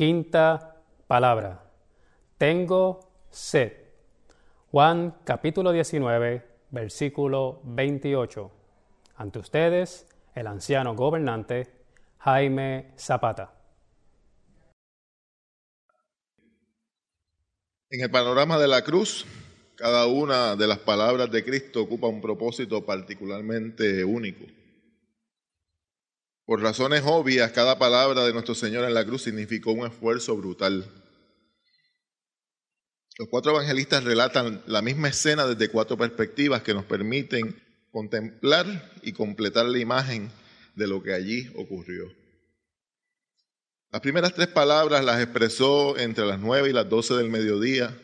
Quinta palabra. Tengo sed. Juan capítulo 19, versículo 28. Ante ustedes, el anciano gobernante Jaime Zapata. En el panorama de la cruz, cada una de las palabras de Cristo ocupa un propósito particularmente único. Por razones obvias, cada palabra de nuestro Señor en la cruz significó un esfuerzo brutal. Los cuatro evangelistas relatan la misma escena desde cuatro perspectivas que nos permiten contemplar y completar la imagen de lo que allí ocurrió. Las primeras tres palabras las expresó entre las nueve y las doce del mediodía.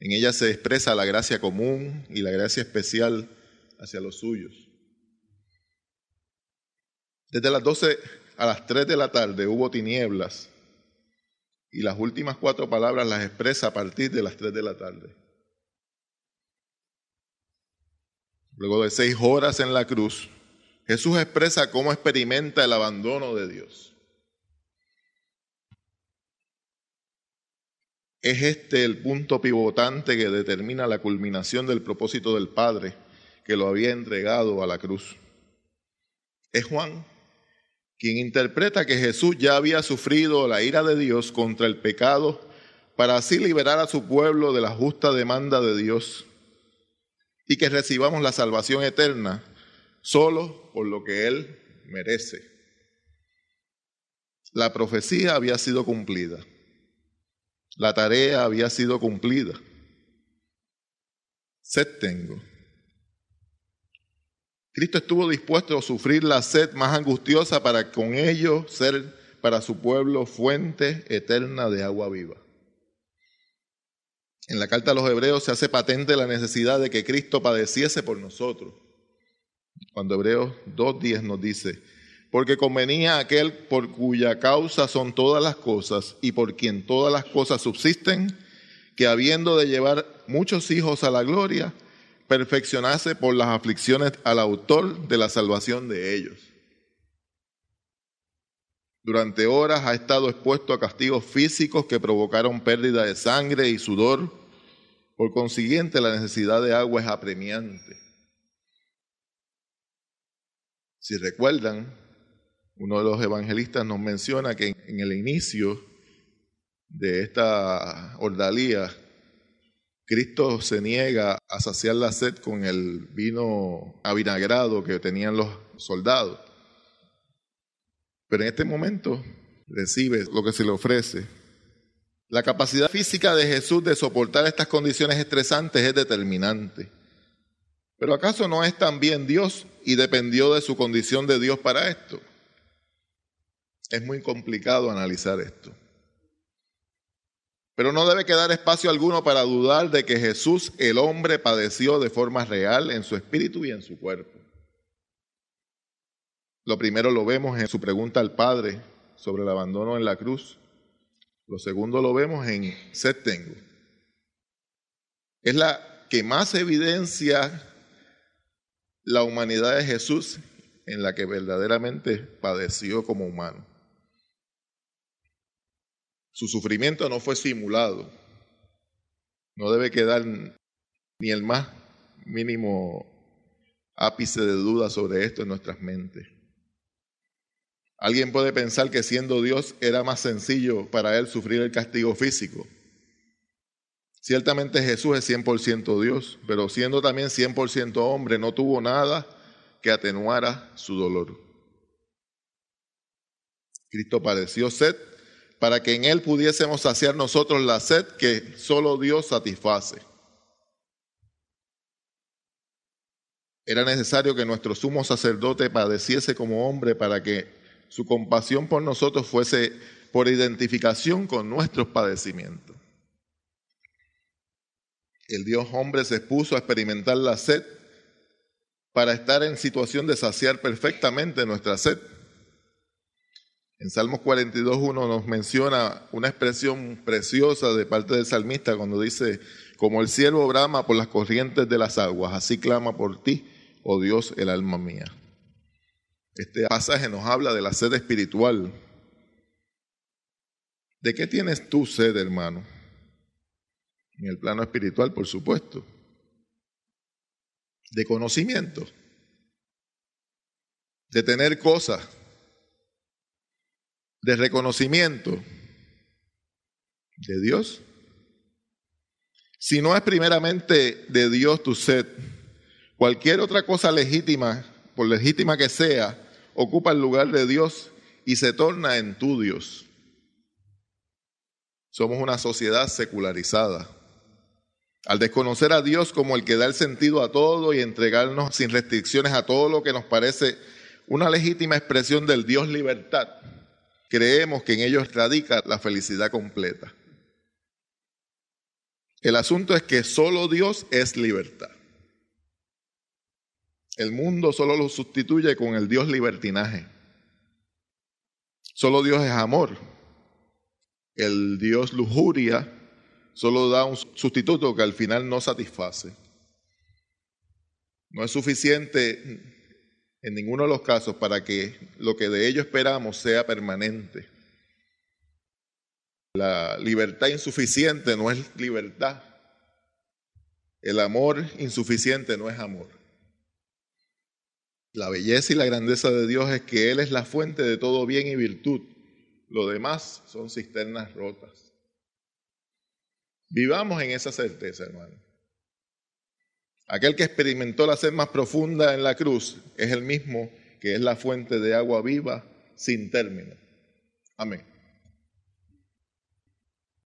En ellas se expresa la gracia común y la gracia especial hacia los suyos. Desde las doce a las tres de la tarde hubo tinieblas y las últimas cuatro palabras las expresa a partir de las tres de la tarde. Luego de seis horas en la cruz, Jesús expresa cómo experimenta el abandono de Dios. Es este el punto pivotante que determina la culminación del propósito del Padre que lo había entregado a la cruz. Es Juan quien interpreta que Jesús ya había sufrido la ira de Dios contra el pecado para así liberar a su pueblo de la justa demanda de Dios y que recibamos la salvación eterna solo por lo que Él merece. La profecía había sido cumplida. La tarea había sido cumplida. Sed tengo. Cristo estuvo dispuesto a sufrir la sed más angustiosa para con ello ser para su pueblo fuente eterna de agua viva. En la carta a los hebreos se hace patente la necesidad de que Cristo padeciese por nosotros. Cuando Hebreos 2.10 nos dice, porque convenía aquel por cuya causa son todas las cosas y por quien todas las cosas subsisten, que habiendo de llevar muchos hijos a la gloria, perfeccionase por las aflicciones al autor de la salvación de ellos. Durante horas ha estado expuesto a castigos físicos que provocaron pérdida de sangre y sudor. Por consiguiente, la necesidad de agua es apremiante. Si recuerdan, uno de los evangelistas nos menciona que en el inicio de esta ordalía, Cristo se niega a saciar la sed con el vino avinagrado que tenían los soldados. Pero en este momento recibe lo que se le ofrece. La capacidad física de Jesús de soportar estas condiciones estresantes es determinante. Pero ¿acaso no es también Dios y dependió de su condición de Dios para esto? Es muy complicado analizar esto. Pero no debe quedar espacio alguno para dudar de que Jesús, el hombre, padeció de forma real en su espíritu y en su cuerpo. Lo primero lo vemos en su pregunta al Padre sobre el abandono en la cruz. Lo segundo lo vemos en sed tengo. Es la que más evidencia la humanidad de Jesús en la que verdaderamente padeció como humano. Su sufrimiento no fue simulado. No debe quedar ni el más mínimo ápice de duda sobre esto en nuestras mentes. Alguien puede pensar que siendo Dios era más sencillo para él sufrir el castigo físico. Ciertamente Jesús es 100% Dios, pero siendo también 100% hombre, no tuvo nada que atenuara su dolor. Cristo padeció sed para que en Él pudiésemos saciar nosotros la sed que solo Dios satisface. Era necesario que nuestro sumo sacerdote padeciese como hombre para que su compasión por nosotros fuese por identificación con nuestros padecimientos. El Dios hombre se expuso a experimentar la sed para estar en situación de saciar perfectamente nuestra sed. En Salmos 42.1 nos menciona una expresión preciosa de parte del salmista cuando dice, como el cielo brama por las corrientes de las aguas, así clama por ti, oh Dios, el alma mía. Este pasaje nos habla de la sed espiritual. ¿De qué tienes tú sed, hermano? En el plano espiritual, por supuesto. De conocimiento. De tener cosas. De reconocimiento. De Dios. Si no es primeramente de Dios tu sed, cualquier otra cosa legítima, por legítima que sea, ocupa el lugar de Dios y se torna en tu Dios. Somos una sociedad secularizada. Al desconocer a Dios como el que da el sentido a todo y entregarnos sin restricciones a todo lo que nos parece una legítima expresión del Dios libertad, creemos que en ellos radica la felicidad completa. El asunto es que solo Dios es libertad. El mundo solo lo sustituye con el Dios libertinaje. Solo Dios es amor el Dios lujuria solo da un sustituto que al final no satisface. No es suficiente en ninguno de los casos para que lo que de ello esperamos sea permanente. La libertad insuficiente no es libertad. El amor insuficiente no es amor. La belleza y la grandeza de Dios es que Él es la fuente de todo bien y virtud lo demás son cisternas rotas. Vivamos en esa certeza, hermano. Aquel que experimentó la sed más profunda en la cruz es el mismo que es la fuente de agua viva sin término. Amén.